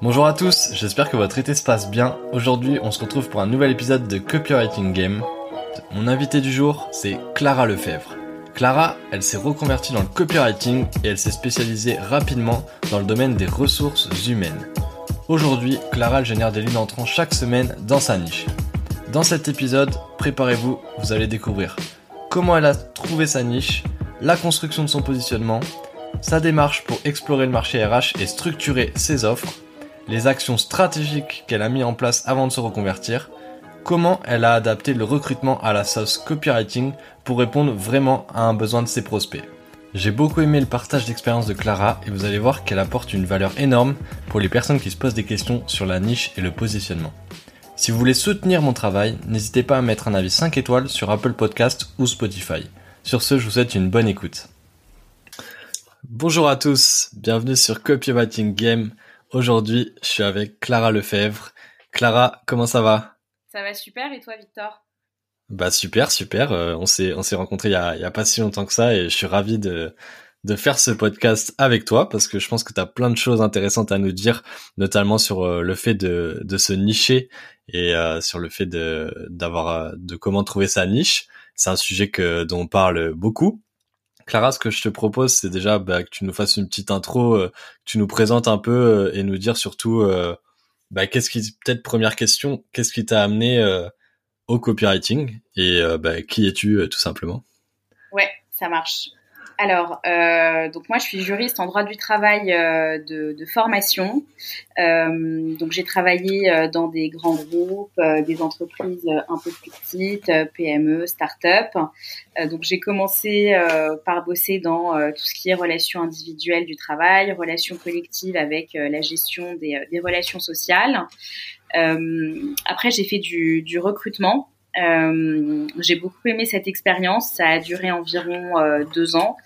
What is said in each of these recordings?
Bonjour à tous, j'espère que votre été se passe bien. Aujourd'hui, on se retrouve pour un nouvel épisode de Copywriting Game. Mon invité du jour, c'est Clara Lefebvre. Clara, elle s'est reconvertie dans le copywriting et elle s'est spécialisée rapidement dans le domaine des ressources humaines. Aujourd'hui, Clara génère des lignes entrants chaque semaine dans sa niche. Dans cet épisode, préparez-vous, vous allez découvrir comment elle a trouvé sa niche, la construction de son positionnement, sa démarche pour explorer le marché RH et structurer ses offres, les actions stratégiques qu'elle a mis en place avant de se reconvertir, comment elle a adapté le recrutement à la sauce copywriting pour répondre vraiment à un besoin de ses prospects. J'ai beaucoup aimé le partage d'expérience de Clara et vous allez voir qu'elle apporte une valeur énorme pour les personnes qui se posent des questions sur la niche et le positionnement. Si vous voulez soutenir mon travail, n'hésitez pas à mettre un avis 5 étoiles sur Apple Podcast ou Spotify. Sur ce, je vous souhaite une bonne écoute. Bonjour à tous, bienvenue sur Copywriting Game. Aujourd'hui, je suis avec Clara Lefebvre. Clara, comment ça va? Ça va super et toi Victor? Bah super, super. Euh, on s'est on s'est rencontrés il y a, il y a pas si longtemps que ça et je suis ravi de de faire ce podcast avec toi parce que je pense que tu as plein de choses intéressantes à nous dire, notamment sur euh, le fait de, de se nicher et euh, sur le fait de d'avoir de comment trouver sa niche. C'est un sujet que dont on parle beaucoup Clara, ce que je te propose, c'est déjà bah, que tu nous fasses une petite intro, euh, que tu nous présentes un peu euh, et nous dire surtout, euh, bah, qu'est-ce qui, peut-être première question, qu'est-ce qui t'a amené au copywriting et bah, qui es-tu tout simplement? Ouais, ça marche. Alors, euh, donc moi, je suis juriste en droit du travail euh, de, de, formation. Euh, donc, j'ai travaillé euh, dans des grands groupes, euh, des entreprises un peu plus petites, PME, start-up. donc, j'ai commencé par bosser dans tout ce qui est relations individuelles du travail, relations collectives avec la gestion des, des relations sociales. après, j'ai fait du, du recrutement. Euh, j'ai beaucoup aimé cette expérience. Ça a duré environ euh, deux ans.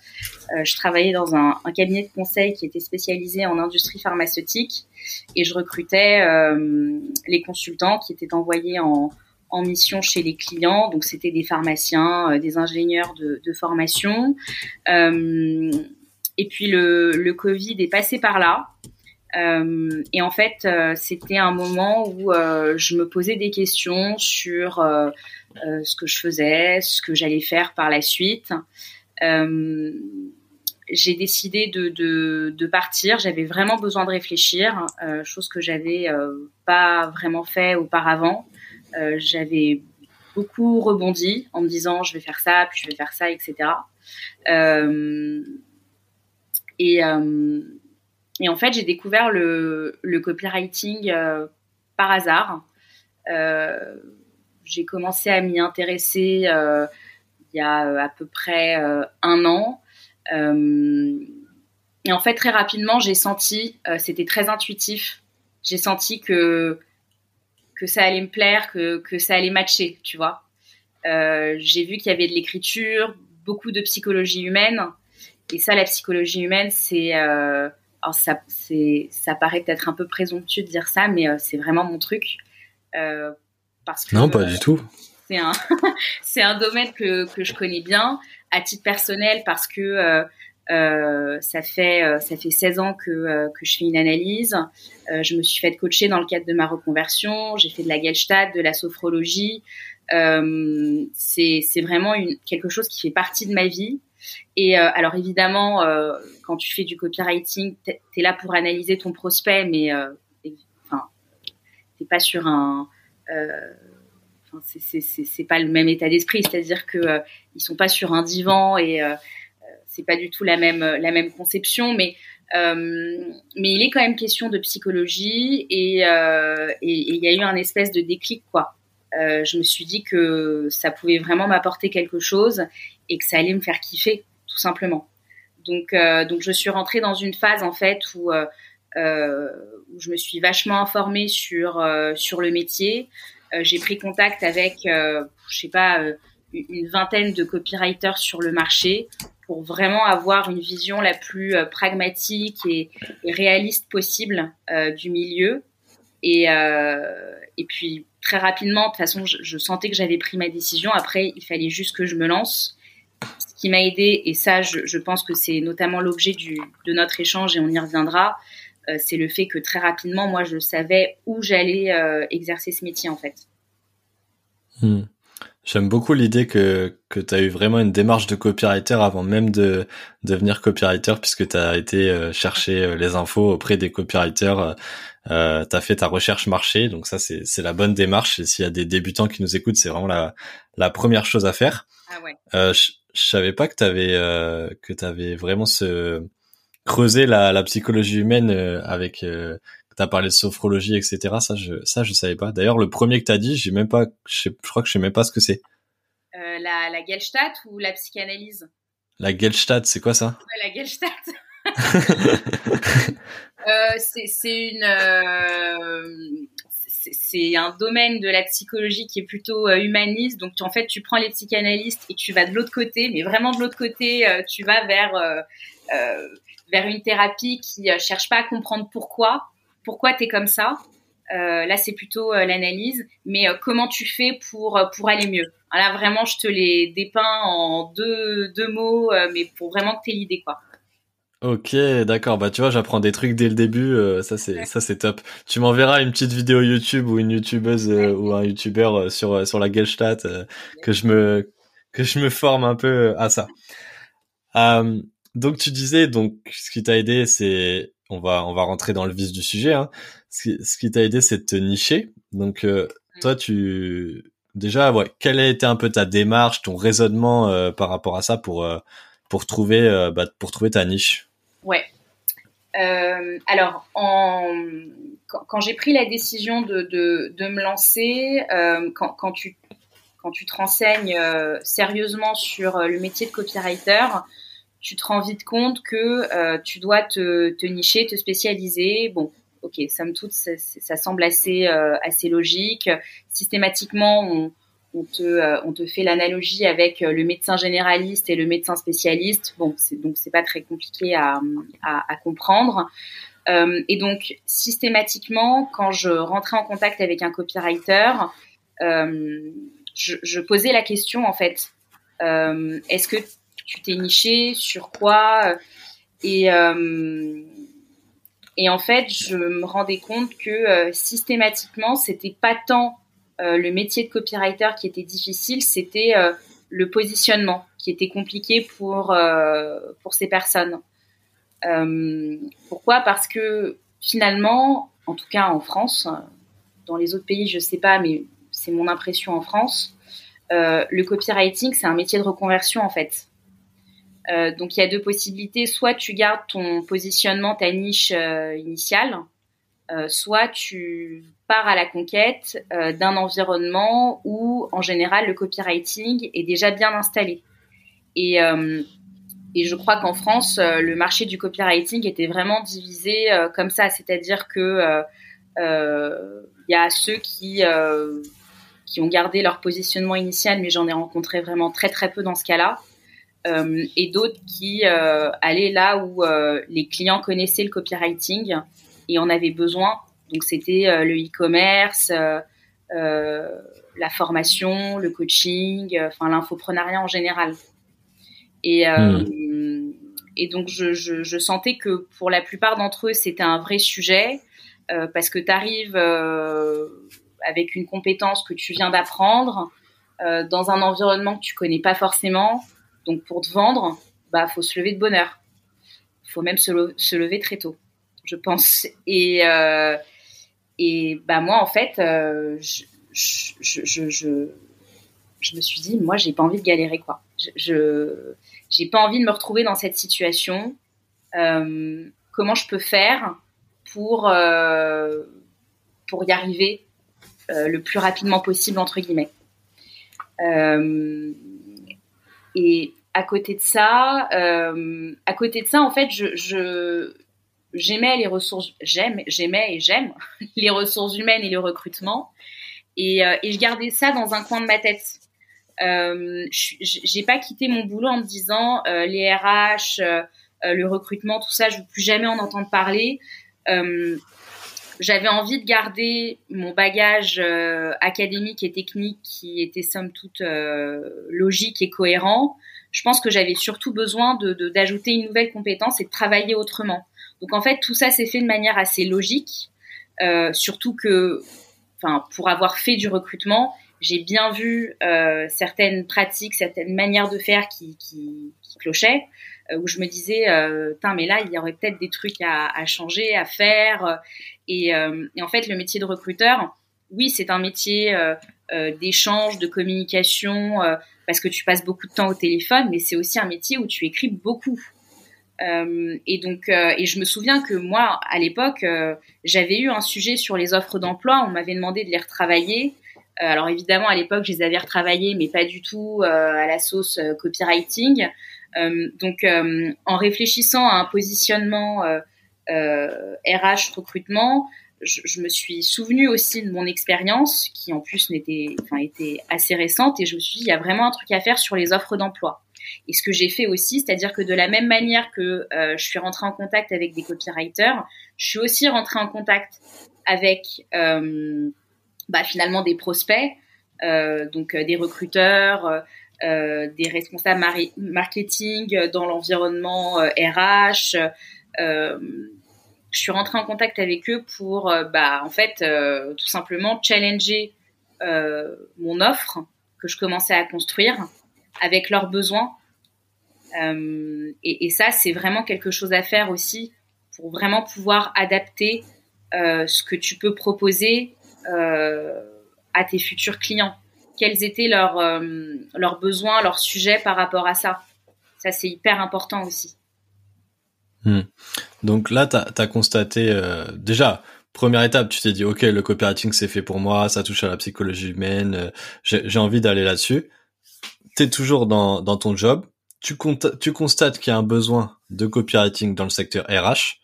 Euh, je travaillais dans un, cabinet de conseil qui était spécialisé en industrie pharmaceutique et je recrutais les consultants qui étaient envoyés en, mission chez les clients. Donc c'était des pharmaciens, des ingénieurs de, formation. et puis le Covid est passé par là. Euh, et en fait, euh, c'était un moment où euh, je me posais des questions sur ce que je faisais, ce que j'allais faire par la suite. j'ai décidé de, de, partir. J'avais vraiment besoin de réfléchir, chose que j'avais pas vraiment fait auparavant. j'avais beaucoup rebondi en me disant je vais faire ça, puis je vais faire ça, etc. et et en fait, j'ai découvert le, le copywriting euh, par hasard. Euh, j'ai commencé à m'y intéresser euh, il y a à peu près un an. et en fait, très rapidement, j'ai senti, c'était très intuitif, j'ai senti que que ça allait me plaire, que, que ça allait matcher, tu vois. j'ai vu qu'il y avait de l'écriture, beaucoup de psychologie humaine. Et ça, la psychologie humaine, c'est alors ça, c'est, ça paraît peut-être un peu présomptueux de dire ça, mais euh, c'est vraiment mon truc. Euh, parce que, non, pas du tout. C'est un, c'est un domaine que, que je connais bien à titre personnel parce que euh, euh ça fait euh, ça fait 16 ans que, que je fais une analyse. je me suis fait coacher dans le cadre de ma reconversion. J'ai fait de la Gestalt, de la sophrologie. c'est c'est vraiment une, quelque chose qui fait partie de ma vie. Et euh, alors évidemment, euh, quand tu fais du copywriting, tu es là pour analyser ton prospect, mais euh, enfin, t'es pas sur un c'est pas le même état d'esprit, c'est-à-dire que ils sont pas sur un divan et c'est pas du tout la même la même conception, mais mais il est quand même question de psychologie et il y a eu un espèce de déclic quoi. Je me suis dit que ça pouvait vraiment m'apporter quelque chose et que ça allait me faire kiffer, tout simplement. Donc, euh, donc je suis rentrée dans une phase en fait où, euh, euh où je me suis vachement informée sur euh, sur le métier. Euh, j'ai pris contact avec, je sais pas, une vingtaine de copywriters sur le marché pour vraiment avoir une vision la plus pragmatique et, et, réaliste possible du milieu. Et, et puis très rapidement, de toute façon, je, sentais que j'avais pris ma décision. Après, il fallait juste que je me lance ce qui m'a aidé, et ça, je, pense que c'est notamment l'objet de notre échange, et on y reviendra, c'est le fait que très rapidement, moi, je savais où j'allais exercer ce métier en fait. Hmm. J'aime beaucoup l'idée que, que tu as eu vraiment une démarche de copywriter avant même de devenir copywriter puisque tu as été euh, chercher euh, les infos auprès des copywriters, euh, tu as fait ta recherche marché, donc ça c'est, c'est la bonne démarche et s'il y a des débutants qui nous écoutent, c'est vraiment la, la première chose à faire. Ah ouais. Euh, je, savais pas que tu avais que tu vraiment ce creusé la, la psychologie humaine avec T'as parlé de sophrologie, etc. Ça, je, ça, je savais pas. D'ailleurs, le premier que t'as dit, j'ai même pas, je, crois que je sais même pas ce que c'est. Euh, la, la Gelstadt ou la psychanalyse? La Gelstadt, c'est quoi ça? La Gelstadt. Euh, euh, c'est un domaine de la psychologie qui est plutôt euh, humaniste. Donc, en fait, tu prends les psychanalystes et tu vas de l'autre côté, mais vraiment de l'autre côté, tu vas vers vers une thérapie qui cherche pas à comprendre pourquoi, pourquoi tu es comme ça? Là, c'est plutôt l'analyse, mais comment tu fais pour pour aller mieux? Là, vraiment, je te les dépeins en deux deux mots, mais pour vraiment que tu aies l'idée, quoi. Ok, d'accord. Bah tu vois, j'apprends des trucs dès le début. ça c'est ça c'est top. Tu m'enverras une petite vidéo YouTube ou une YouTubeuse ou un YouTuber sur sur la Gestalt que je me que je me forme un peu à ça. donc tu disais donc ce qui t'a aidé c'est on va on va rentrer dans le vif du sujet. Hein. Ce qui, t'a aidé, c'est de te nicher. Donc euh, mm. toi, tu déjà, ouais, quelle a été un peu ta démarche, ton raisonnement euh, par rapport à ça pour euh, pour trouver bah, pour trouver ta niche? Ouais. alors, en, quand, j'ai pris la décision de, de, me lancer, quand, quand, tu, quand tu te renseignes sérieusement sur le métier de copywriter, tu te rends vite compte que euh, tu dois te, te, nicher, te spécialiser. Bon, ok, somme toute, ça, ça semble assez, euh, assez logique. Systématiquement, on, on te, euh, on te fait l'analogie avec le médecin généraliste et le médecin spécialiste. Bon, c'est, donc c'est pas très compliqué à, comprendre. Euh, et donc, systématiquement, quand je rentrais en contact avec un copywriter, euh, je, posais la question en fait est-ce que tu t'es niché sur quoi? Et euh, et en fait je me rendais compte que euh, systématiquement c'était pas tant euh, le métier de copywriter qui était difficile c'était le positionnement qui était compliqué pour pour ces personnes. Pourquoi? Parce que finalement en tout cas en France dans les autres pays je sais pas mais c'est mon impression en France le copywriting c'est un métier de reconversion en fait. Euh, donc il y a deux possibilités, soit tu gardes ton positionnement, ta niche euh, initiale, euh, soit tu pars à la conquête d'un environnement où en général le copywriting est déjà bien installé. Et, et je crois qu'en France, le marché du copywriting était vraiment divisé comme ça, c'est-à-dire que il y a ceux qui qui ont gardé leur positionnement initial, mais j'en ai rencontré vraiment très très peu dans ce cas-là. Euh, et d'autres qui euh, allaient là où euh, les clients connaissaient le copywriting et en avaient besoin. Donc c'était le e-commerce, la formation, le coaching, enfin l'infoprenariat en général. Et, hmm. et donc je, je, je, sentais que pour la plupart d'entre eux c'était un vrai sujet parce que tu arrives avec une compétence que tu viens d'apprendre dans un environnement que tu connais pas forcément donc pour te vendre, bah faut se lever de bonne heure. Il faut même se, lever très tôt, je pense. Et euh, et bah moi en fait, euh, je, je, je, je, me suis dit moi j'ai pas envie de galérer quoi. Je j'ai pas envie de me retrouver dans cette situation. Euh, comment je peux faire pour pour y arriver le plus rapidement possible entre guillemets. Et à côté de ça, à côté de ça, en fait, je, j'aimais les ressources, j'aime, j'aimais et j'aime les ressources humaines et le recrutement, et, euh, et je gardais ça dans un coin de ma tête. Euh, j'ai pas quitté mon boulot en me disant euh, les RH, euh, le recrutement, tout ça, je veux plus jamais en entendre parler. Euh, j'avais envie de garder mon bagage euh, académique et technique qui était somme toute euh, logique et cohérent. Je pense que j'avais surtout besoin de d'ajouter une nouvelle compétence et de travailler autrement. Donc en fait, tout ça s'est fait de manière assez logique, surtout que, enfin, pour avoir fait du recrutement, j'ai bien vu certaines pratiques, certaines manières de faire qui, clochaient. Euh, où je me disais, euh, mais là, il y aurait peut-être des trucs à, changer, à faire. Euh, et, en fait, le métier de recruteur, oui, c'est un métier d'échange, de communication, parce que tu passes beaucoup de temps au téléphone, mais c'est aussi un métier où tu écris beaucoup. Euh, et donc, euh, et je me souviens que moi, à l'époque, euh, j'avais eu un sujet sur les offres d'emploi. On m'avait demandé de les retravailler. alors évidemment, à l'époque, je les avais retravaillées, mais pas du tout à la sauce copywriting. Euh, donc, euh, en réfléchissant à un positionnement RH euh, recrutement, je, me suis souvenu aussi de mon expérience, qui en plus n'était, enfin, était assez récente, et je me suis dit, il y a vraiment un truc à faire sur les offres d'emploi. Et ce que j'ai fait aussi, c'est-à-dire que de la même manière que je suis rentrée en contact avec des copywriters, je suis aussi rentrée en contact avec bah, finalement des prospects, donc des recruteurs, euh, des responsables marketing dans l'environnement RH. Euh, euh, je suis rentrée en contact avec eux pour, bah, en fait, tout simplement challenger mon offre que je commençais à construire avec leurs besoins. et, ça, c'est vraiment quelque chose à faire aussi pour vraiment pouvoir adapter ce que tu peux proposer à tes futurs clients quels étaient leurs, euh, leurs besoins, leurs sujets par rapport à ça? Ça, c'est hyper important aussi. Hmm. Donc là, tu as, constaté, euh, déjà, première étape, tu t'es dit, OK, le copywriting, c'est fait pour moi, ça touche à la psychologie humaine, euh, j'ai envie d'aller là-dessus. Tu es toujours dans, dans ton job, tu, tu constates qu'il y a un besoin de copywriting dans le secteur RH,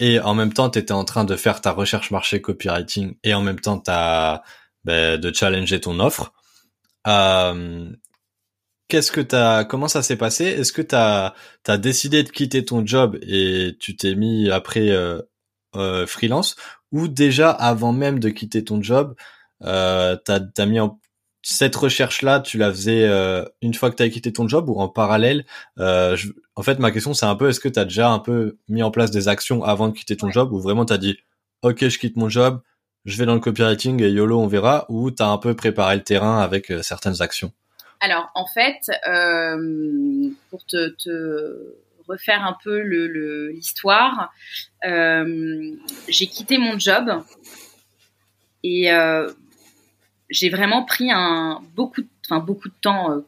et en même temps, tu en train de faire ta recherche marché copywriting, et en même temps, as ben, de challenger ton offre. Euh, qu'est-ce que t'as, comment ça s'est passé? Est-ce que t'as as décidé de quitter ton job et tu t'es mis après euh, euh, freelance? Ou déjà avant même de quitter ton job, euh, t'as as mis en cette recherche-là, tu la faisais euh, une fois que tu as quitté ton job ou en parallèle? Euh, En fait, ma question, c'est un peu, est-ce que tu as déjà un peu mis en place des actions avant de quitter ton job? Ou vraiment tu as dit, ok, je quitte mon job, je vais dans le copywriting et YOLO, on verra, ou tu as un peu préparé le terrain avec euh, certaines actions? Alors, en fait, euh, pour te, refaire un peu l'histoire, euh, j'ai quitté mon job et j'ai vraiment pris un, beaucoup, enfin, beaucoup de temps,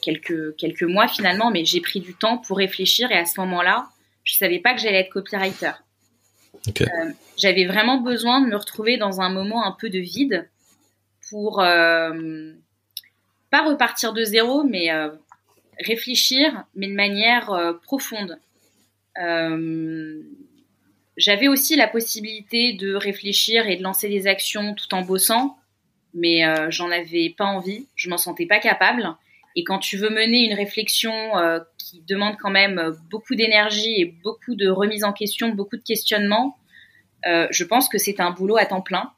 quelques, quelques mois finalement, mais j'ai pris du temps pour réfléchir et à ce moment-là, je savais pas que j'allais être copywriter. Euh, j'avais vraiment besoin de me retrouver dans un moment un peu de vide pour euh, pas repartir de zéro, mais euh, réfléchir, mais de manière profonde. J'avais aussi la possibilité de réfléchir et de lancer des actions tout en bossant, mais j'en avais pas envie, je m'en sentais pas capable. Et quand tu veux mener une réflexion qui demande quand même beaucoup d'énergie et beaucoup de remise en question, beaucoup de questionnement, euh, je pense que c'est un boulot à temps plein.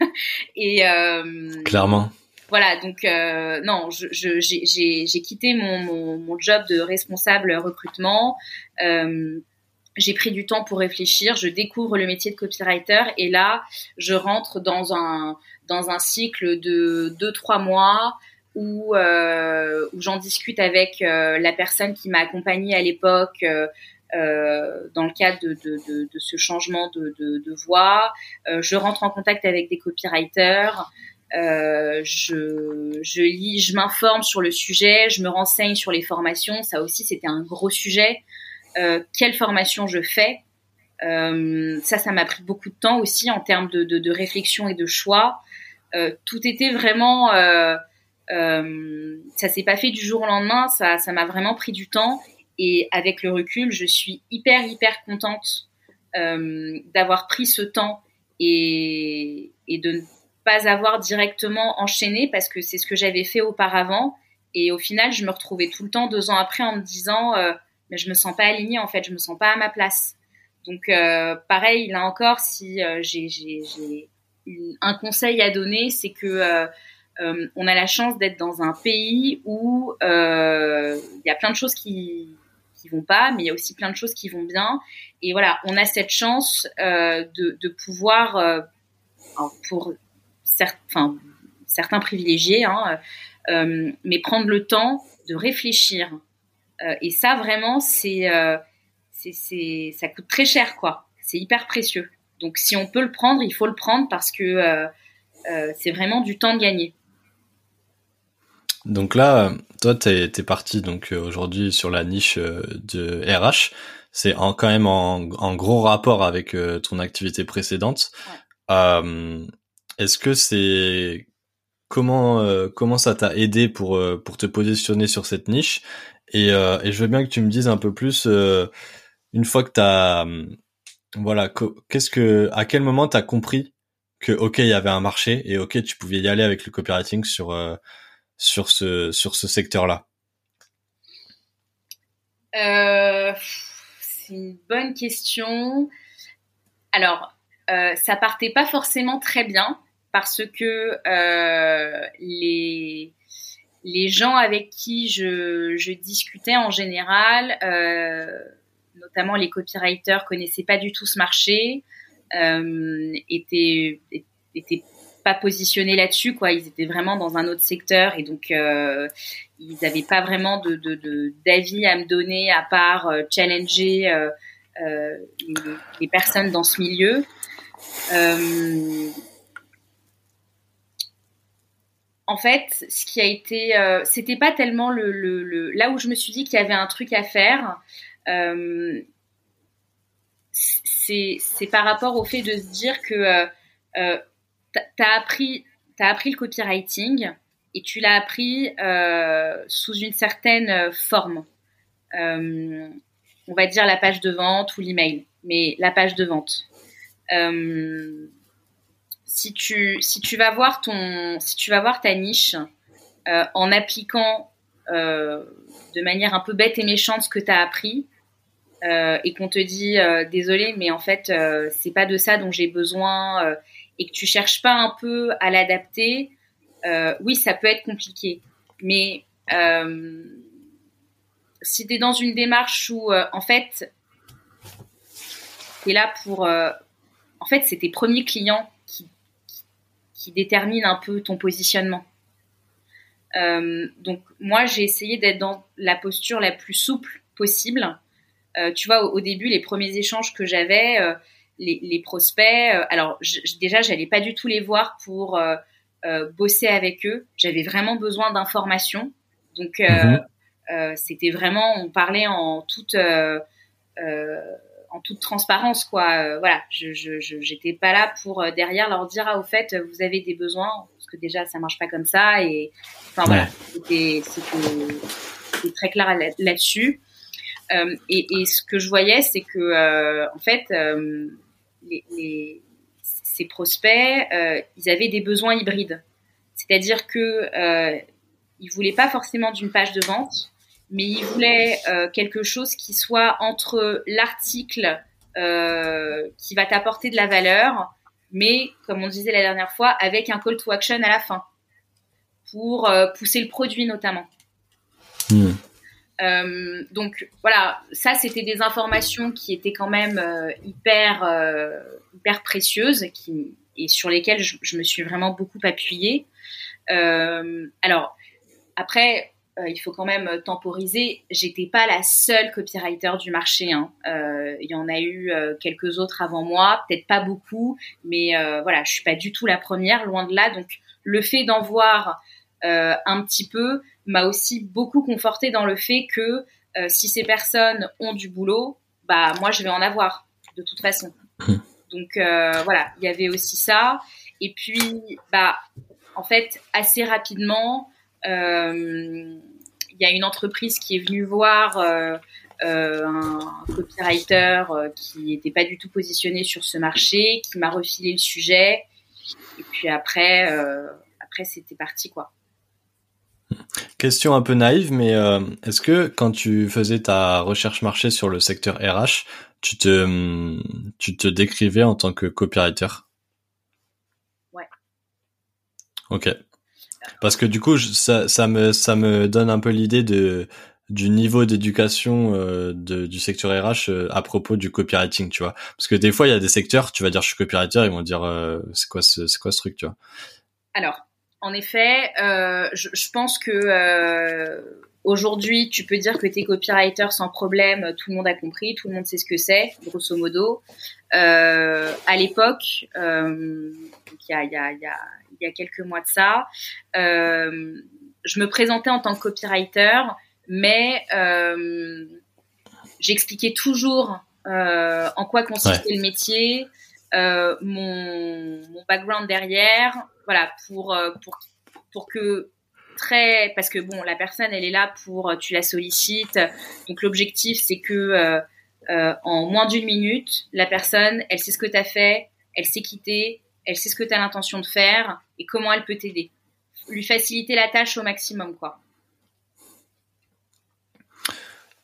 et euh, clairement. Voilà, donc euh, non, j'ai quitté mon, job de responsable recrutement. j'ai pris du temps pour réfléchir. Je découvre le métier de copywriter et là, je rentre dans un cycle de deux trois mois où, euh, où j'en discute avec euh, la personne qui m'a accompagnée à l'époque euh, euh, dans le cadre de, ce changement de, de voix. je rentre en contact avec des copywriters. Euh, je, lis, je m'informe sur le sujet, je me renseigne sur les formations. Ça aussi, c'était un gros sujet. Euh, quelle formation je fais? Euh, Ça, ça m'a pris beaucoup de temps aussi en termes de, réflexion et de choix. tout était vraiment euh, ça s'est pas fait du jour au lendemain, ça, ça m'a vraiment pris du temps. Et avec le recul, je suis hyper hyper contente euh, d'avoir pris ce temps et, et de pas avoir directement enchaîné parce que c'est ce que j'avais fait auparavant. Et au final, je me retrouvais tout le temps deux ans après en me disant, euh, mais je me sens pas alignée en fait, je me sens pas à ma place. Donc euh, pareil, là encore, si euh, j'ai un conseil à donner, c'est que on a la chance d'être dans un pays où il y a plein de choses qui, qui vont pas, mais il y a aussi plein de choses qui vont bien. Et voilà, on a cette chance de, de, pouvoir, pour certains, certains privilégiés, hein, mais prendre le temps de réfléchir. et ça, vraiment, c'est, c'est, ça coûte très cher, quoi. C'est hyper précieux. Donc, si on peut le prendre, il faut le prendre parce que c'est vraiment du temps de gagner. Donc là, toi, t'es es parti donc euh, aujourd'hui sur la niche euh, de RH. C'est quand même en, en, gros rapport avec euh, ton activité précédente. Est-ce que c'est comment comment ça t'a aidé pour pour te positionner sur cette niche? Et, et je veux bien que tu me dises un peu plus une fois que t'as voilà qu'est-ce que à quel moment t'as compris que ok il y avait un marché et ok tu pouvais y aller avec le copywriting sur ce, sur ce secteur-là? Euh, C'est une bonne question. Alors, euh, ça partait pas forcément très bien parce que euh, les, les gens avec qui je, discutais en général, euh, notamment les copywriters, connaissaient pas du tout ce marché, euh, étaient, étaient pas positionnés là-dessus, quoi. Ils étaient vraiment dans un autre secteur et donc euh, ils n'avaient pas vraiment de, d'avis à me donner à part challenger les, personnes dans ce milieu. En fait, ce qui a été, c'était pas tellement le, là où je me suis dit qu'il y avait un truc à faire. c'est, c'est par rapport au fait de se dire que t'as appris, as appris le copywriting et tu l'as appris euh, sous une certaine euh, forme. Euh, on va dire la page de vente ou l'email, mais la page de vente. Si tu si tu vas voir ton si tu vas voir ta niche en appliquant de manière un peu bête et méchante ce que tu as appris, et qu'on te dit désolé mais en fait c'est pas de ça dont j'ai besoin et que tu cherches pas un peu à l'adapter, euh, oui, ça peut être compliqué. Mais euh, si tu es dans une démarche où, euh, en fait, tu es là pour... en fait, c'est tes premiers clients qui, déterminent un peu ton positionnement. donc, moi, j'ai essayé d'être dans la posture la plus souple possible. tu vois, au, au, début, les premiers échanges que j'avais les, prospects. Euh, alors déjà, j'allais pas du tout les voir pour euh, euh, bosser avec eux. J'avais vraiment besoin d'informations. Donc mhm. c'était vraiment, on parlait en toute en toute transparence, quoi. voilà, je j'étais pas là pour derrière leur dire ah au fait vous avez des besoins parce que déjà ça marche pas comme ça et enfin voilà, c'était très clair là-dessus. et, et, ce que je voyais, c'est que en fait, les, ces prospects, euh, ils avaient des besoins hybrides. C'est-à-dire que euh, ils voulaient pas forcément d'une page de vente, mais ils voulaient euh, quelque chose qui soit entre l'article euh, qui va t'apporter de la valeur, mais comme on disait la dernière fois, avec un call to action à la fin pour pousser le produit notamment. Hmm. Euh, donc voilà, ça c'était des informations qui étaient quand même euh, hyper euh, hyper précieuses, qui et sur lesquelles je, me suis vraiment beaucoup appuyée. alors après, il faut quand même temporiser. J'étais pas la seule copywriter du marché. Hein. Il y en a eu quelques autres avant moi, peut-être pas beaucoup, mais voilà, je suis pas du tout la première, loin de là. Donc le fait d'en voir un petit peu, m'a aussi beaucoup conforté dans le fait que euh, si ces personnes ont du boulot, bah moi je vais en avoir de toute façon. Mmh. Donc euh, voilà, il y avait aussi ça. Et puis bah en fait assez rapidement, euh, il y a une entreprise qui est venue voir un copywriter qui n'était pas du tout positionné sur ce marché, qui m'a refilé le sujet. Et puis après, après c'était parti quoi. Question un peu naïve, mais euh, est-ce que quand tu faisais ta recherche marché sur le secteur RH, tu te, tu te décrivais en tant que copywriter? Ouais. Ok. Parce que du coup, ça, me, donne un peu l'idée du niveau d'éducation euh, du secteur RH euh, à propos du copywriting, tu vois. Parce que des fois, il y a des secteurs, tu vas dire je suis copywriter, ils vont dire euh, c'est quoi ce, truc, tu vois. Alors, en effet, je, pense que aujourd'hui, tu peux dire que tu es copywriter sans problème, tout le monde a compris, tout le monde sait ce que c'est, grosso modo. à l'époque, il y, a, y a quelques mois de ça, je me présentais en tant que copywriter mais euh, j'expliquais toujours euh, en quoi consistait le métier, euh, mon, mon, background derrière, voilà, pour, euh, pour, pour que très, parce que bon, la personne, elle est là pour, tu la sollicites, donc l'objectif, c'est que en moins d'une minute, la personne, elle sait ce que tu as fait, elle sait quitter, elle sait ce que tu as l'intention de faire et comment elle peut t'aider. Lui faciliter la tâche au maximum, quoi.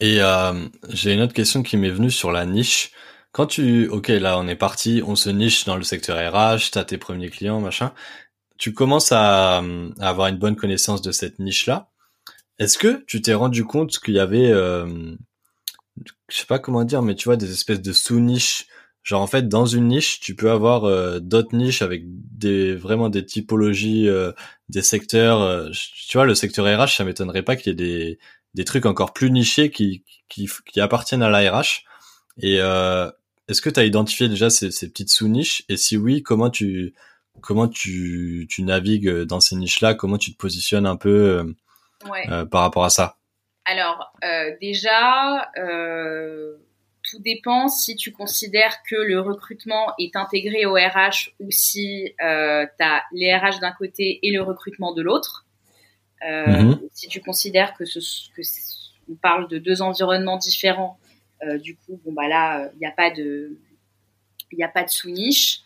Et euh, j'ai une autre question qui m'est venue sur la niche. Quand tu, ok, là on est parti, on se niche dans le secteur RH, t'as tes premiers clients, machin. Tu commences à, avoir une bonne connaissance de cette niche-là. Est-ce que tu t'es rendu compte qu'il y avait, euh, je sais pas comment dire, mais tu vois des espèces de sous-niches. Genre en fait dans une niche, tu peux avoir euh, d'autres niches avec des vraiment des typologies, euh, des secteurs. Euh, tu vois le secteur RH, ça m'étonnerait pas qu'il y ait des des trucs encore plus nichés qui, qui, qui appartiennent à l'ARH. Et euh, est-ce que tu as identifié déjà ces, ces petites sous-niches? Et si oui, comment tu comment tu, tu navigues dans ces niches-là? Comment tu te positionnes un peu euh, euh par rapport à ça? Alors euh, déjà, euh, tout dépend si tu considères que le recrutement est intégré au RH ou si tu as les RH d'un côté et le recrutement de l'autre. Euh, mhm. Si tu considères que, ce, que on parle de deux environnements différents, euh, du coup, bon bah là, il n'y a pas de, il a pas de sous-niche.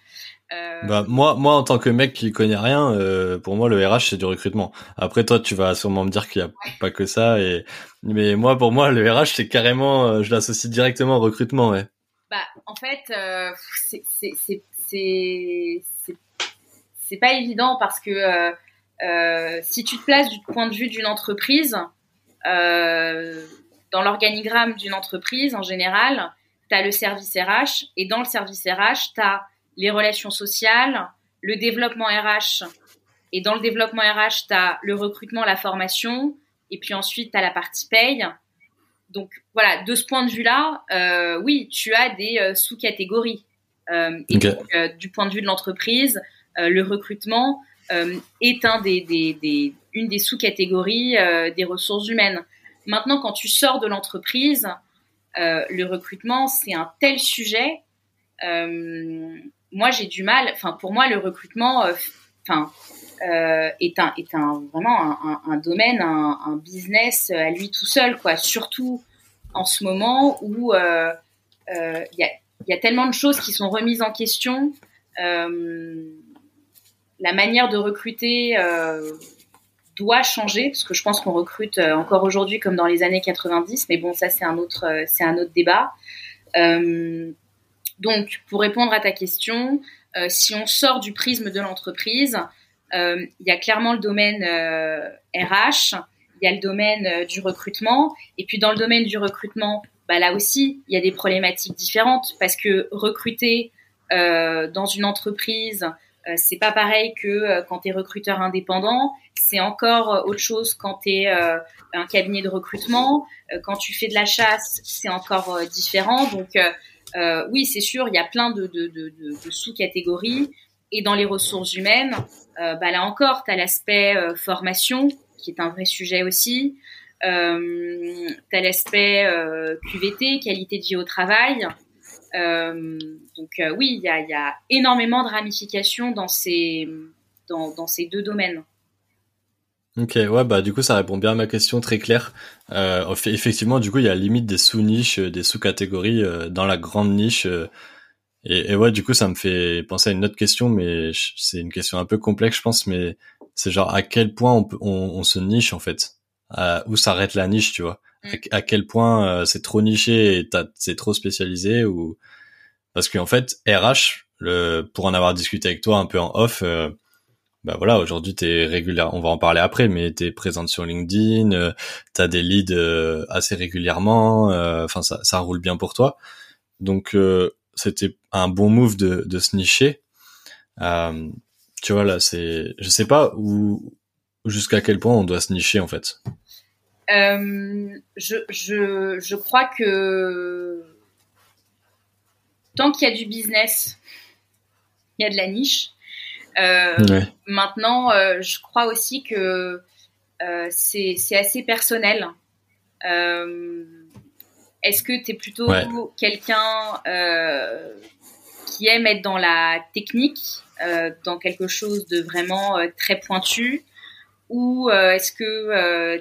Euh... Bah, moi, moi, en tant que mec qui connaît rien, euh, pour moi, le RH, c'est du recrutement. Après, toi, tu vas sûrement me dire qu'il n'y a pas que ça. Et... Mais moi, pour moi, le RH, c'est carrément, euh, je l'associe directement au recrutement. Ouais. Bah, en fait, c'est c'est pas évident parce que si tu te places du point de vue d'une entreprise, dans l'organigramme d'une entreprise en général, tu as le service RH et dans le service RH, tu as les relations sociales, le développement RH et dans le développement RH, tu as le recrutement, la formation et puis ensuite tu as la partie paye. Donc voilà, de ce point de vue-là, euh, oui, tu as des euh, sous-catégories. Euh, et donc, du point de vue de l'entreprise, le recrutement, est un des, des, des, une des sous-catégories des ressources humaines. Maintenant, quand tu sors de l'entreprise, le recrutement, c'est un tel sujet. Moi, j'ai du mal. Enfin, pour moi, le recrutement, enfin, est un est un vraiment un, domaine, un, business à lui tout seul, quoi. Surtout en ce moment où il y a y a tellement de choses qui sont remises en question. Euh, la manière de recruter euh, doit changer parce que je pense qu'on recrute euh, encore aujourd'hui comme dans les années 90 mais bon ça c'est un autre euh, c'est un autre débat donc pour répondre à ta question si on sort du prisme de l'entreprise il y a clairement le domaine RH il y a le domaine du recrutement. Et puis dans le domaine du recrutement bah là aussi il y a des problématiques différentes parce que recruter dans une entreprise euh, c'est pas pareil que euh, quand tu es recruteur indépendant, c'est encore euh, autre chose quand tu es un cabinet de recrutement, quand tu fais de la chasse, c'est encore différent. Donc oui, c'est sûr, il y a plein de, de, de, de sous-catégories. Et dans les ressources humaines, bah là encore, tu as l'aspect formation, qui est un vrai sujet aussi. Euh, tu as l'aspect QVT, qualité de vie au travail. Euh, donc euh, oui, il y a, y a, énormément de ramifications dans ces, dans, dans ces deux domaines. Ok, ouais, bah du coup ça répond bien à ma question très claire. Euh, effectivement, du coup il y a limite des sous-niches, euh, des sous-catégories euh, dans la grande niche. Euh, et, et, ouais, du coup ça me fait penser à une autre question, mais c'est une question un peu complexe, je pense, mais c'est genre à quel point on, peut, on, on se niche en fait, où s'arrête la niche, tu vois? Mm. À, quel point euh, c'est trop niché et c'est trop spécialisé ou parce qu'en fait RH le, pour en avoir discuté avec toi un peu en off euh, bah voilà, aujourd'hui t'es régulière, on va en parler après, mais t'es présente sur LinkedIn, euh, t'as des leads euh, assez régulièrement, euh, enfin ça, ça roule bien pour toi. Donc c'était un bon move de, de se nicher. tu vois là, c'est, je sais pas où, jusqu'à quel point on doit se nicher en fait. je, je, je crois que tant qu'il y a du business, il y a de la niche. Euh, maintenant, euh, je crois aussi que euh, c'est assez personnel. Est-ce que tu es plutôt quelqu'un qui aime être dans la technique, dans quelque chose de vraiment très pointu? Ou est-ce que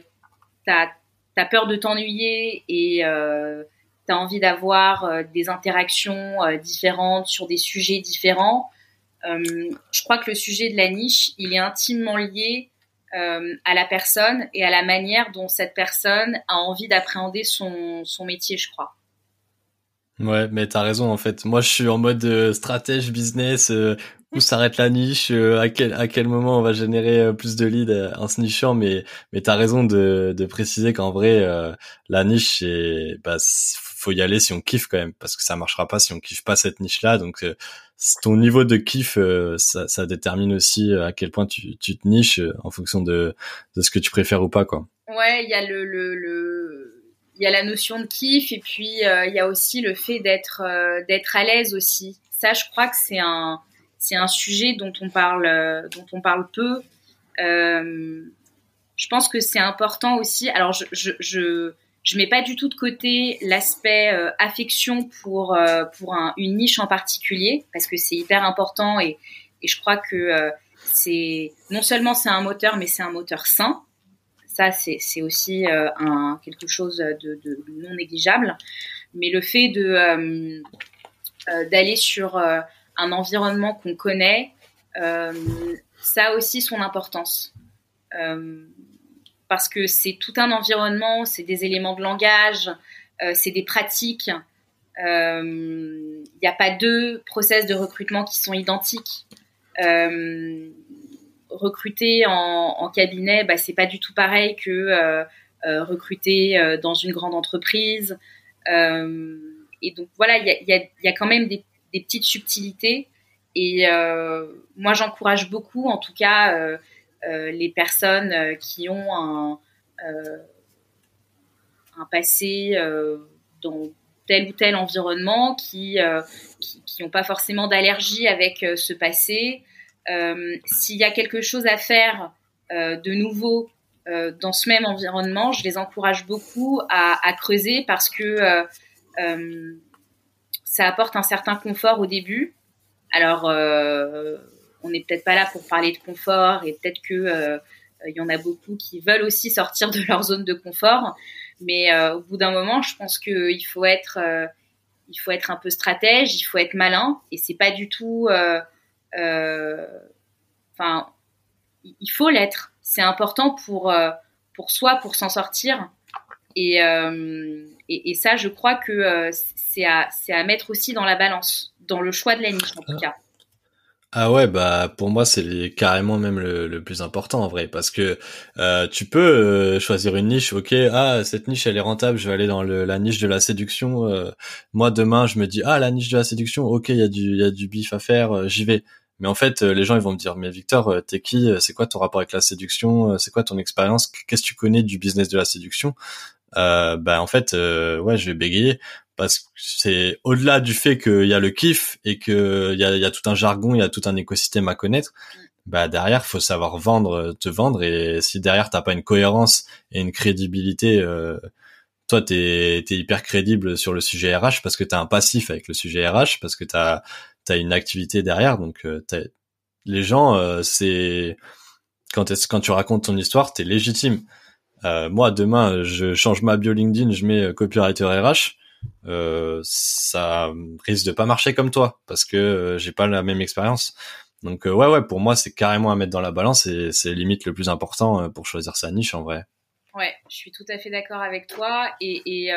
tu as, peur de t'ennuyer et tu as envie d'avoir des interactions différentes sur des sujets différents? euh, je crois que le sujet de la niche, il est intimement lié euh, à la personne et à la manière dont cette personne a envie d'appréhender son, son métier, je crois. Ouais, mais t'as raison en fait. Moi, je suis en mode euh, stratège business. Où s'arrête la niche À quel à quel moment on va générer plus de leads en se nichant Mais mais t'as raison de de préciser qu'en vrai la niche c'est bah faut y aller si on kiffe quand même parce que ça marchera pas si on kiffe pas cette niche là. Donc ton niveau de kiff, euh, ça, ça, détermine aussi euh, à quel point tu, tu te niches euh, en fonction de, de, ce que tu préfères ou pas, quoi. Ouais, il y a le, le, le, il y a la notion de kiff et puis il y a aussi le fait d'être d'être à l'aise aussi. Ça, je crois que c'est un c'est un sujet dont on parle dont on parle peu. je pense que c'est important aussi. Alors, je, je, je je mets pas du tout de côté l'aspect euh, affection pour euh, pour un, une niche en particulier parce que c'est hyper important et, et je crois que euh, c'est non seulement c'est un moteur mais c'est un moteur sain ça c'est aussi un quelque chose de, de, non négligeable mais le fait d'aller sur un environnement qu'on connaît ça a aussi son importance parce que c'est tout un environnement, c'est des éléments de langage, euh, c'est des pratiques. Il euh, n'y a pas deux process de recrutement qui sont identiques. Euh, recruter en, cabinet, bah, c'est pas du tout pareil que recruter dans une grande entreprise. et donc voilà, il y y a, quand même des, des petites subtilités. Et moi, j'encourage beaucoup, en tout cas, euh, les personnes euh, qui ont un, euh, passé dans tel ou tel environnement, qui n'ont pas forcément d'allergie avec ce passé. S'il y a quelque chose à faire de nouveau dans ce même environnement, je les encourage beaucoup à creuser parce que ça apporte un certain confort au début. Alors, on n'est peut-être pas là pour parler de confort et peut-être que euh, il y en a beaucoup qui veulent aussi sortir de leur zone de confort. Mais euh, au bout d'un moment, je pense qu'il faut être, euh, faut être un peu stratège, il faut être malin, et c'est pas du tout, enfin, il faut l'être. C'est important pour pour soi, pour s'en sortir. Et, et, ça, je crois que c'est à, à mettre aussi dans la balance, dans le choix de la niche en tout cas. Ah ouais, bah pour moi c'est carrément même le, plus important en vrai, parce que euh, tu peux euh, choisir une niche, ok, ah cette niche elle est rentable, je vais aller dans le, la niche de la séduction. Euh, moi demain je me dis ah la niche de la séduction, ok il y a du il y a du bif à faire, j'y vais. Mais en fait les gens ils vont me dire mais Victor t'es qui, c'est quoi ton rapport avec la séduction, c'est quoi ton expérience, qu'est-ce que tu connais du business de la séduction? Euh, bah en fait ouais je vais bégayer parce que c'est au-delà du fait qu'il y a le kiff et qu'il y a, y a tout un jargon, il y a tout un écosystème à connaître. Bah derrière, faut savoir vendre, te vendre. Et si derrière t'as pas une cohérence et une crédibilité, euh, toi t'es es hyper crédible sur le sujet RH parce que t'as un passif avec le sujet RH parce que t'as as une activité derrière. Donc euh, les gens, euh, c'est quand quand tu racontes ton histoire, t'es légitime. Euh, moi demain, je change ma bio LinkedIn, je mets copywriter RH euh, ça risque de pas marcher comme toi parce que euh, j'ai pas la même expérience. Donc euh, ouais ouais pour moi c'est carrément à mettre dans la balance et c'est limite le plus important pour choisir sa niche en vrai. Ouais, je suis tout à fait d'accord avec toi et et,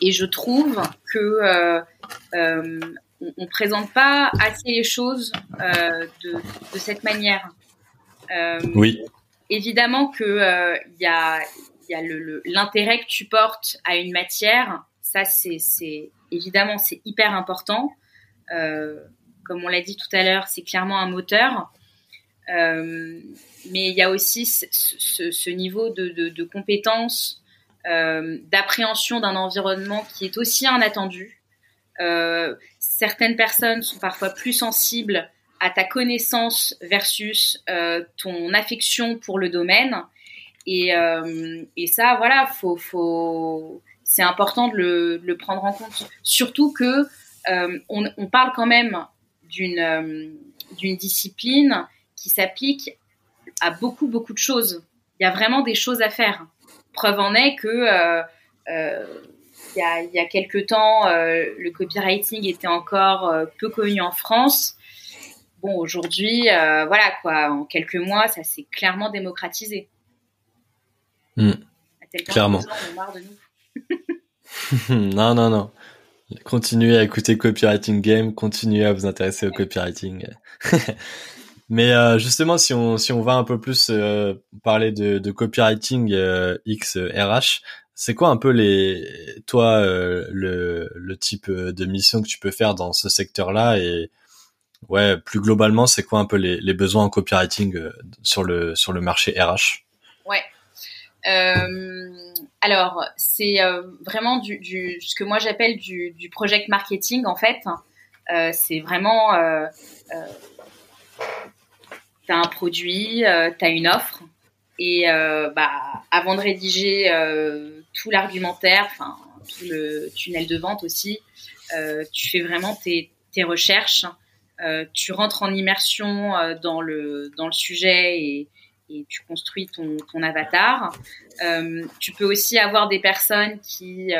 et je trouve que on, on, présente pas assez les choses de, de, cette manière. oui. Évidemment que il y a, l'intérêt que tu portes à une matière. Ça, c'est évidemment c'est hyper important. comme on l'a dit tout à l'heure, c'est clairement un moteur. Euh, mais il y a aussi ce, ce, ce niveau de, de, de compétence, euh, d'appréhension d'un environnement qui est aussi inattendu. Euh, certaines personnes sont parfois plus sensibles à ta connaissance versus euh, ton affection pour le domaine. Et, euh, et ça, voilà, faut, faut, c'est important de le, prendre en compte. Surtout que euh, on, parle quand même d'une d'une discipline qui s'applique à beaucoup, beaucoup de choses. Il y a vraiment des choses à faire. Preuve en est que il, y a, il y a quelques temps, le copywriting était encore peu connu en France. Bon, aujourd'hui, euh, voilà quoi, en quelques mois, ça s'est clairement démocratisé. Mmh. Clairement. On marre de nous. non, non, non. Continuez à écouter Copywriting Game, continuez à vous intéresser au copywriting. Mais euh, justement, si on si on va un peu plus euh, parler de, de copywriting euh, X RH, c'est quoi un peu les toi le le type de mission que tu peux faire dans ce secteur-là et ouais plus globalement c'est quoi un peu les, besoins en copywriting sur le sur le marché RH Ouais. alors c'est vraiment du, du ce que moi j'appelle du, du project marketing en fait. c'est vraiment tu as un produit, euh, tu as une offre, et euh, bah, avant de rédiger euh, tout l'argumentaire, tout le tunnel de vente aussi, tu fais vraiment tes, tes recherches, tu rentres en immersion dans le dans le sujet et, tu construis ton, avatar. tu peux aussi avoir des personnes qui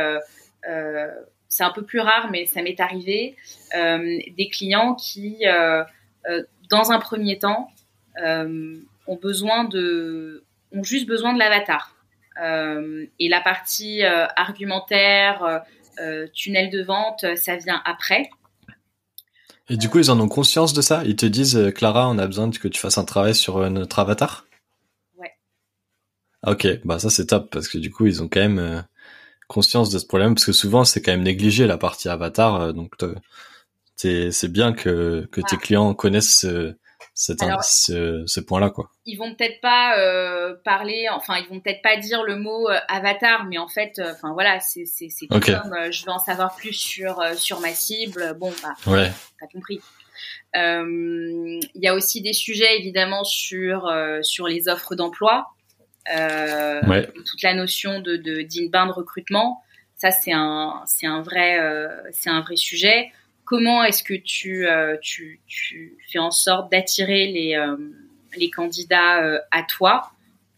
c'est un peu plus rare, mais ça m'est arrivé, des clients qui, dans un premier temps, euh, ont besoin de, ont juste besoin de l'avatar. Euh, et la partie euh, argumentaire, tunnel de vente, ça vient après. Et du coup, ils en ont conscience de ça? Ils te disent, Clara, on a besoin que tu fasses un travail sur notre avatar? Ouais. Ok, bah ça c'est top, parce que du coup, ils ont quand même conscience de ce problème, parce que souvent, c'est quand même négligé la partie avatar, donc c'est bien que, que tes clients connaissent c'est ce, ce point-là quoi. Ils vont peut-être pas euh, parler, enfin ils vont peut-être pas dire le mot euh, avatar, mais en fait, euh, enfin voilà, c'est c'est c'est okay. comme je veux en savoir plus sur sur ma cible. Bon bah, ouais. t'as compris. Il y a aussi des sujets évidemment sur sur les offres d'emploi, ouais. toute la notion de d'inbound recrutement. Ça c'est un c'est un vrai c'est un vrai sujet comment est-ce que tu, euh, tu, fais en sorte d'attirer les, euh, candidats euh, à toi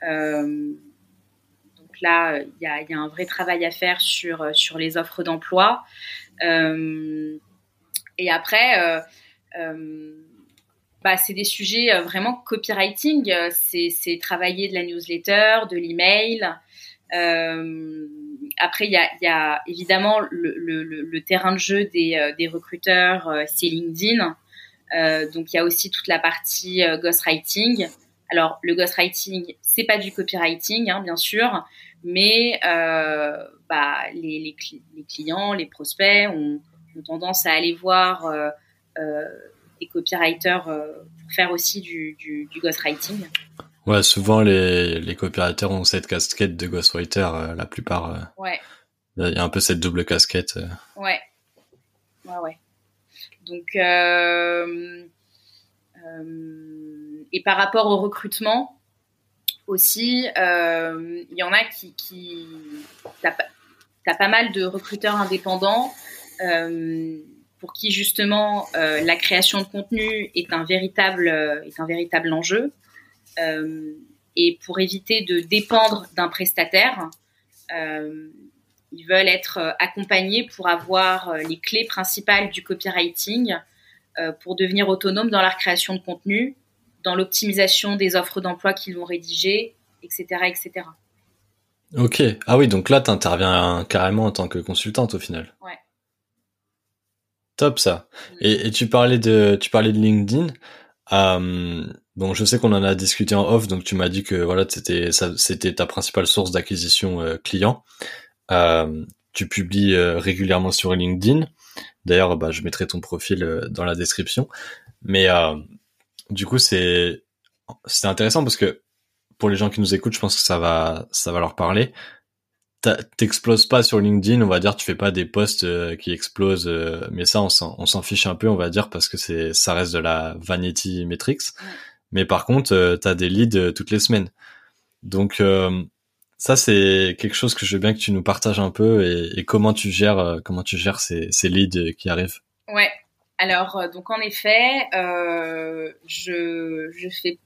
Donc là, il y a, un vrai travail à faire sur, les offres d'emploi. et après, bah, c'est des sujets vraiment copywriting. C'est travailler de la newsletter, de l'email. Après, il y a, évidemment le, terrain de jeu des, euh, recruteurs, euh, c'est LinkedIn. Euh, donc, il y a aussi toute la partie ghostwriting. Alors, le ghostwriting, c'est pas du copywriting, hein, bien sûr, mais bah, les, clients, les prospects ont, tendance à aller voir des copywriters pour faire aussi du ghostwriting. Ouais, souvent les, les copywriters ont cette casquette de ghostwriter, euh, la plupart. Euh, ouais. Il y a un peu cette double casquette. Euh. Ouais. Ouais, ouais. Donc, et par rapport au recrutement aussi, il y en a qui, qui t'as, t'as pas mal de recruteurs indépendants pour qui justement la création de contenu est un véritable est un véritable enjeu. Euh, et pour éviter de dépendre d'un prestataire, euh, ils veulent être euh, accompagnés pour avoir les clés principales du copywriting pour devenir autonomes dans leur création de contenu, dans l'optimisation des offres d'emploi qu'ils vont rédiger, etc., etc. Ok. Ah oui, donc là, tu interviens carrément en tant que consultante au final. Ouais. Top ça. Et, tu parlais de tu parlais de LinkedIn. Euh, bon, je sais qu'on en a discuté en off, donc tu m'as dit que voilà, c'était c'était ta principale source d'acquisition euh, client. Euh, tu publies euh, régulièrement sur LinkedIn. D'ailleurs, bah, je mettrai ton profil euh, dans la description. Mais du coup, c'est c'est intéressant parce que pour les gens qui nous écoutent, je pense que ça va ça va leur parler t'exploses pas sur LinkedIn, on va dire, tu fais pas des posts euh, qui explosent, euh, mais ça, on s'en fiche un peu, on va dire, parce que c'est, ça reste de la vanity metrics. Mais par contre, euh, tu as des leads toutes les semaines. Donc, ça, c'est quelque chose que je veux bien que tu nous partages un peu et, comment tu gères, comment tu gères ces, leads qui arrivent. Ouais. Alors, donc en effet, je, fais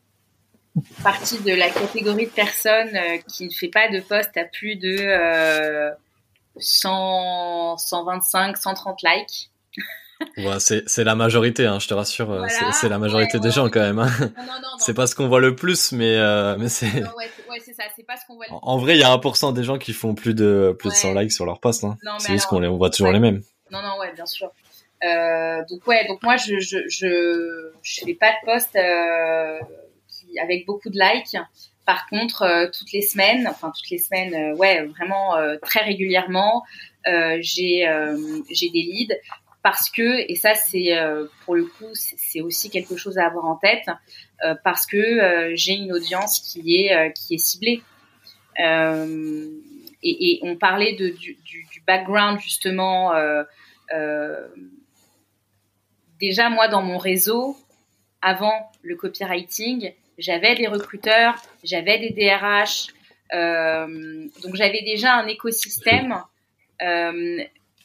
partie de la catégorie de personnes euh, qui ne fait pas de poste à plus de 100, 125, 130 likes. Ouais, c'est la majorité, hein, je te rassure. Euh, c'est la majorité des gens quand même. Hein. C'est pas ce qu'on voit le plus, mais euh, mais c'est. En, vrai, il y a 1% des gens qui font plus de plus de 100 likes sur leur post. Hein. C'est juste qu'on on voit toujours les mêmes. Non, non, ouais, bien sûr. Euh, donc ouais, donc moi je je je, je fais pas de post euh, avec beaucoup de likes. Par contre, euh, toutes les semaines, enfin toutes les semaines, ouais, vraiment très régulièrement, j'ai j'ai des leads parce que et ça c'est pour le coup c'est aussi quelque chose à avoir en tête parce que j'ai une audience qui est qui est ciblée. Et, on parlait de, du, background justement. déjà moi dans mon réseau, avant le copywriting, j'avais des recruteurs, j'avais des DRH, euh, donc j'avais déjà un écosystème euh,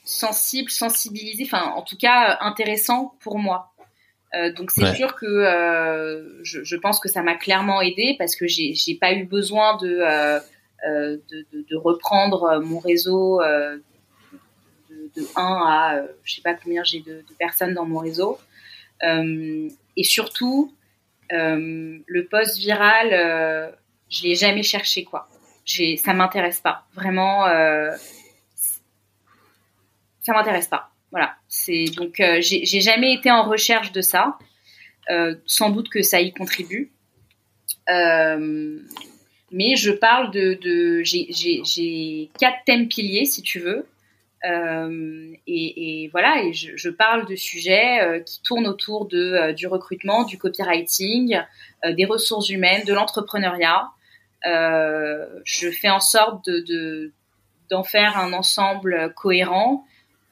sensible, sensibilisé, enfin en tout cas intéressant pour moi. Euh, donc c'est sûr que euh, je, je, pense que ça m'a clairement aidé parce que j'ai j'ai pas eu besoin de euh, euh, de, de, de, reprendre mon réseau de, de 1 à je sais pas combien j'ai de, personnes dans mon réseau et surtout euh, le post viral, euh, je l'ai jamais cherché quoi. Ça m'intéresse pas. Vraiment, euh, ça m'intéresse pas. Voilà. C'est donc euh, j'ai, jamais été en recherche de ça. Euh, sans doute que ça y contribue. Euh, mais je parle de, de j'ai, quatre thèmes piliers si tu veux. Euh, et, voilà, et je, parle de sujets qui tournent autour de, du recrutement, du copywriting, des ressources humaines, de l'entrepreneuriat. je fais en sorte de, d'en faire un ensemble cohérent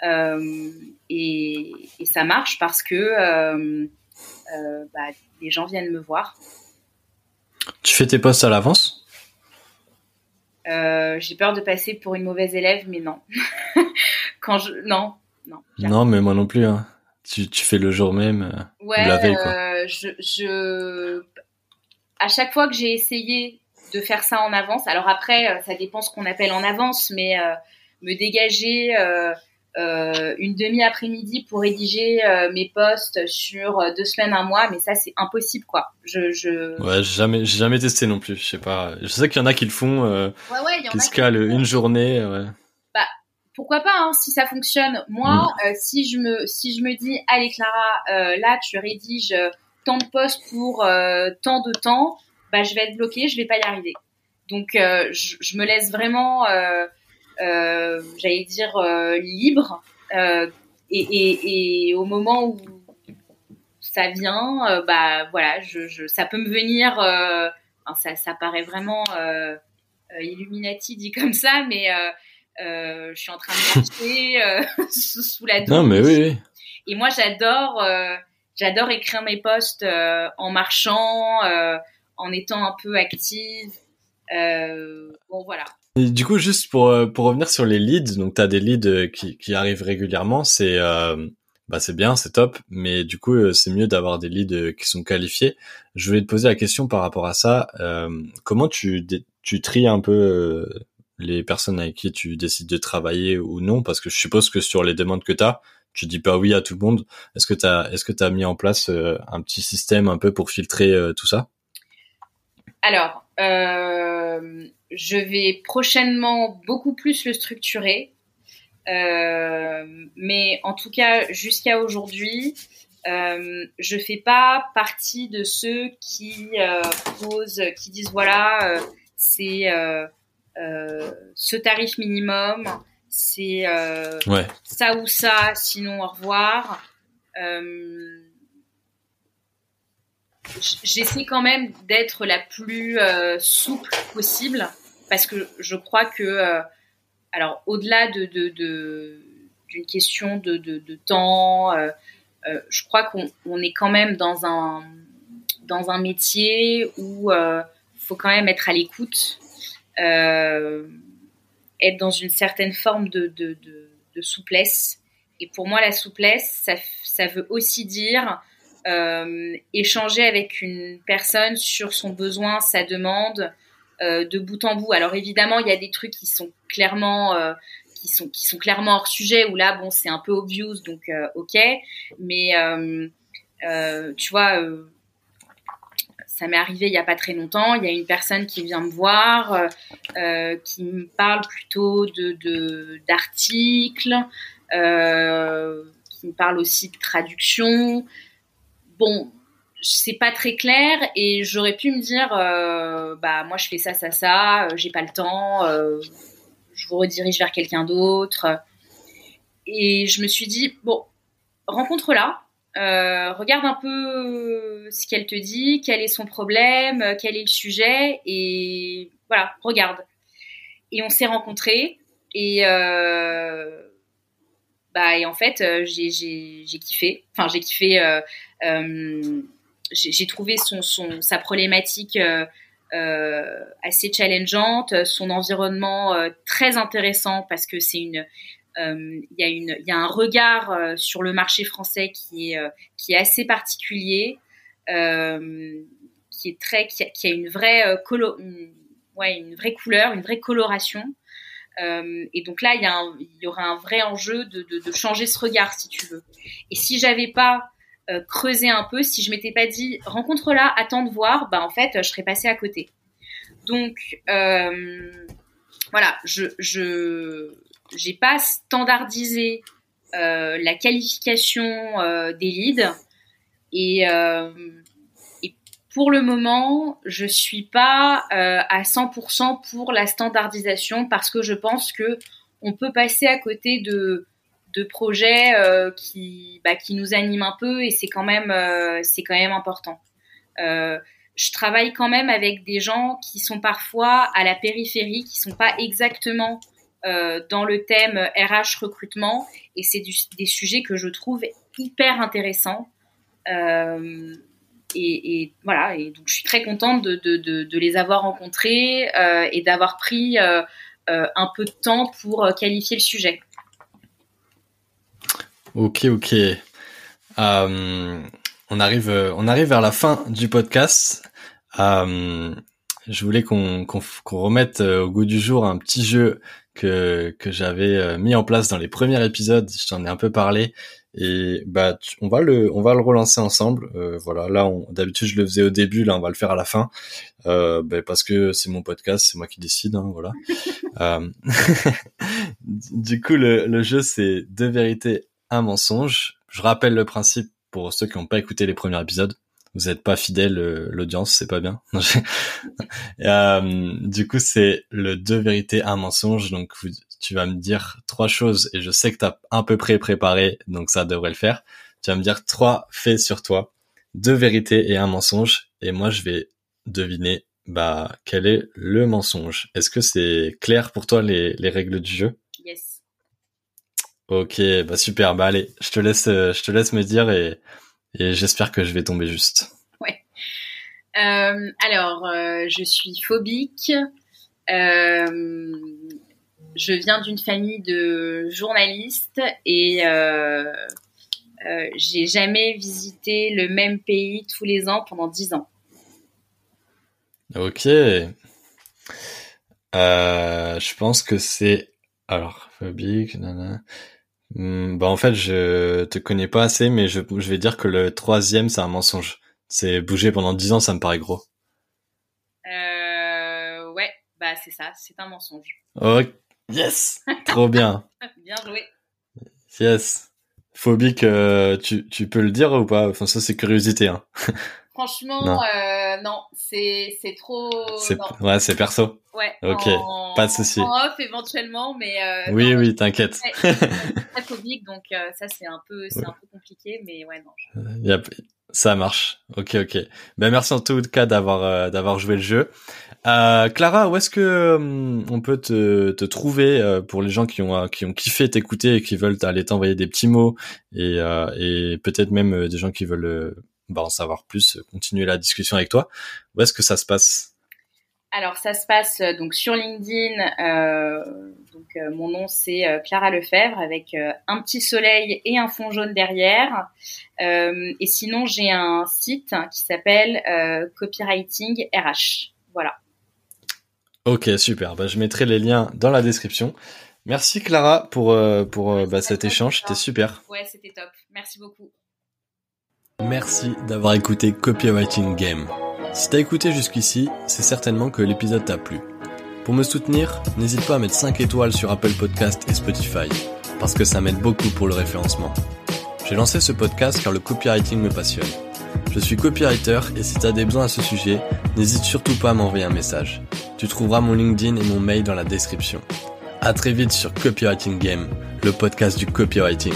et, et, ça marche parce que bah, les gens viennent me voir. Tu fais tes posts à l'avance? Euh, j'ai peur de passer pour une mauvaise élève, mais non. Quand je, non, non. Non, mais moi non plus. Hein. Tu, tu fais le jour même, euh, ouais, la veille, quoi. Euh, je, je, à chaque fois que j'ai essayé de faire ça en avance, alors après, euh, ça dépend ce qu'on appelle en avance, mais euh, me dégager euh, une demi-après-midi pour rédiger euh, mes posts sur euh, deux semaines, un mois, mais ça c'est impossible quoi. Je, je... Ouais, j'ai jamais, j'ai jamais testé non plus. Je sais pas. Je sais qu'il y en a qui le font, euh, ouais, ouais, y en qui se calent une journée. Ouais. Bah pourquoi pas hein, si ça fonctionne. Moi, mm. si je me, si je me dis, allez Clara, là tu rédiges tant de posts pour tant de temps, bah je vais être bloquée, je vais pas y arriver. Donc je, je, me laisse vraiment euh, j'allais dire, euh, libre. Euh, et, et, et, au moment où ça vient, bah voilà, je, je, ça peut me venir. Ça, ça paraît vraiment Illuminati dit comme ça, mais je suis en train de marcher sous, la douche. Non, mais oui. oui. Et moi, j'adore, j'adore écrire mes posts en marchant, en étant un peu active. bon, voilà. Du coup, juste pour euh, pour revenir sur les leads, donc tu as des leads euh, qui, qui arrivent régulièrement, c'est euh, bah c'est bien, c'est top, mais du coup c'est mieux d'avoir des leads qui sont qualifiés. Je voulais te poser la question par rapport à ça. comment tu tu tries un peu les personnes avec qui tu décides de travailler ou non? Parce que je suppose que sur les demandes que tu as, tu dis pas oui à tout le monde. Est-ce que tu as est-ce que tu as mis en place un petit système un peu pour filtrer tout ça? Alors, euh, je vais prochainement beaucoup plus le structurer. Mais en tout cas, jusqu'à aujourd'hui, euh, je fais pas partie de ceux qui posent, qui disent voilà, c'est ce tarif minimum, c'est ça ou ça, sinon au revoir. J'essaie quand même d'être la plus souple possible parce que je crois que alors, au-delà de, d'une question de, temps, euh, euh, je crois qu'on est quand même dans un, métier où il euh, faut quand même être à l'écoute, être dans une certaine forme de, souplesse. Et pour moi, la souplesse, ça, veut aussi dire échanger avec une personne sur son besoin, sa demande, euh, de bout en bout. Alors évidemment, il y a des trucs qui sont clairement euh, qui sont qui sont clairement hors sujet où là bon c'est un peu obvious donc euh, ok. Mais tu vois ça m'est arrivé il y a pas très longtemps. Il y a une personne qui vient me voir qui me parle plutôt de d'articles qui me parle aussi de traduction. Bon c'est pas très clair et j'aurais pu me dire euh, bah moi je fais ça ça ça euh, j'ai pas le temps euh, je vous redirige vers quelqu'un d'autre. Et je me suis dit bon rencontre-la regarde un peu ce qu'elle te dit quel est son problème quel est le sujet et voilà regarde. Et on s'est rencontrés et bah et en fait j'ai kiffé. Enfin j'ai kiffé j'ai trouvé son, son, sa problématique euh, euh, assez challengeante, son environnement euh, très intéressant parce que c'est une il y a une il y a un regard sur le marché français qui est qui est assez particulier qui est très qui a, une vraie colo, ouais une vraie couleur une vraie coloration. Et donc là il y y aura un vrai enjeu de, de, de changer ce regard si tu veux. Et si j'avais pas euh, creuser un peu. Si je m'étais pas dit rencontre-la, attends de voir, bah en fait, je serais passée à côté. Donc euh, voilà, je je j'ai pas standardisé euh, la qualification des leads et, et pour le moment, je suis pas à 100% pour la standardisation parce que je pense que on peut passer à côté de de projets euh, qui, bah, qui nous animent un peu et c'est quand même, euh, c'est quand même important. Euh, je travaille quand même avec des gens qui sont parfois à la périphérie, qui sont pas exactement dans le thème RH recrutement et c'est des sujets que je trouve hyper intéressants. Et, voilà, et donc je suis très contente de, de, de, les avoir rencontrés et d'avoir pris un peu de temps pour qualifier le sujet. Ok, ok. Euh, on arrive, euh, on arrive vers la fin du podcast. Euh, je voulais qu'on remette au goût du jour un petit jeu que que j'avais mis en place dans les premiers épisodes. Je t'en ai un peu parlé et bah on va le on va le relancer ensemble. voilà, là d'habitude je le faisais au début, là on va le faire à la fin euh, bah, parce que c'est mon podcast, c'est moi qui décide. Hein, voilà. du coup le le jeu c'est deux vérités un mensonge. Je rappelle le principe pour ceux qui n'ont pas écouté les premiers épisodes. Vous n'êtes pas fidèle, euh, l'audience, c'est pas bien. euh, du coup, c'est le deux vérités, un mensonge. Donc, tu vas me dire trois choses et je sais que tu as à peu près préparé, donc ça devrait le faire. Tu vas me dire trois faits sur toi, deux vérités et un mensonge. Et moi, je vais deviner bah quel est le mensonge. Est-ce que c'est clair pour toi les, les règles du jeu? Ok, bah super. Bah allez, je te laisse, euh, je te laisse me dire et, et j'espère que je vais tomber juste. Ouais. Euh, alors, euh, je suis phobique. Euh, je viens d'une famille de journalistes et j'ai jamais visité le même pays tous les ans pendant dix ans. Ok. je pense que c'est alors phobique. Nanana. Hmm, bah en fait, je te connais pas assez, mais je, je vais dire que le troisième, c'est un mensonge. C'est bouger pendant dix ans, ça me paraît gros. Euh, ouais, bah c'est ça, c'est un mensonge. Ok, Yes Trop bien. bien joué. Yes. Phobique, euh, tu, tu peux le dire ou pas? Enfin, ça, c'est curiosité. Hein. Franchement, non, euh, non c'est c'est trop. C'est, ouais, c'est perso. Ouais. Ok, pas de souci. En off éventuellement, mais. Euh, oui, oui, t'inquiète. Très phobique, donc euh, ça c'est un peu c'est un peu compliqué, mais ouais non. Je... Yep. Ça marche. Ok, ok. Ben merci en tout cas d'avoir d'avoir joué le jeu. Clara, où est-ce que hum, on peut te, te trouver pour les gens qui ont qui ont kiffé t'écouter et qui veulent aller t'envoyer des petits mots et et peut-être même des gens qui veulent bah, en savoir plus, continuer la discussion avec toi. Où est-ce que ça se passe? Alors ça se passe donc sur LinkedIn. Euh, donc euh, mon nom c'est euh, Clara Lefebvre avec euh, un petit soleil et un fond jaune derrière. et sinon j'ai un site qui s'appelle Copywriting RH. Voilà. Ok super. Bah, je mettrai les liens dans la description. Merci Clara pour pour bah, cet échange. C'était super. Ouais c'était top. Merci beaucoup. Merci d'avoir écouté Copywriting Game. Si t'as écouté jusqu'ici, c'est certainement que l'épisode t'a plu. Pour me soutenir, n'hésite pas à mettre 5 étoiles sur Apple Podcast et Spotify, parce que ça m'aide beaucoup pour le référencement. J'ai lancé ce podcast car le copywriting me passionne. Je suis copywriter et si t'as des besoins à ce sujet, n'hésite surtout pas à m'envoyer un message. Tu trouveras mon LinkedIn et mon mail dans la description. À très vite sur Copywriting Game, le podcast du copywriting.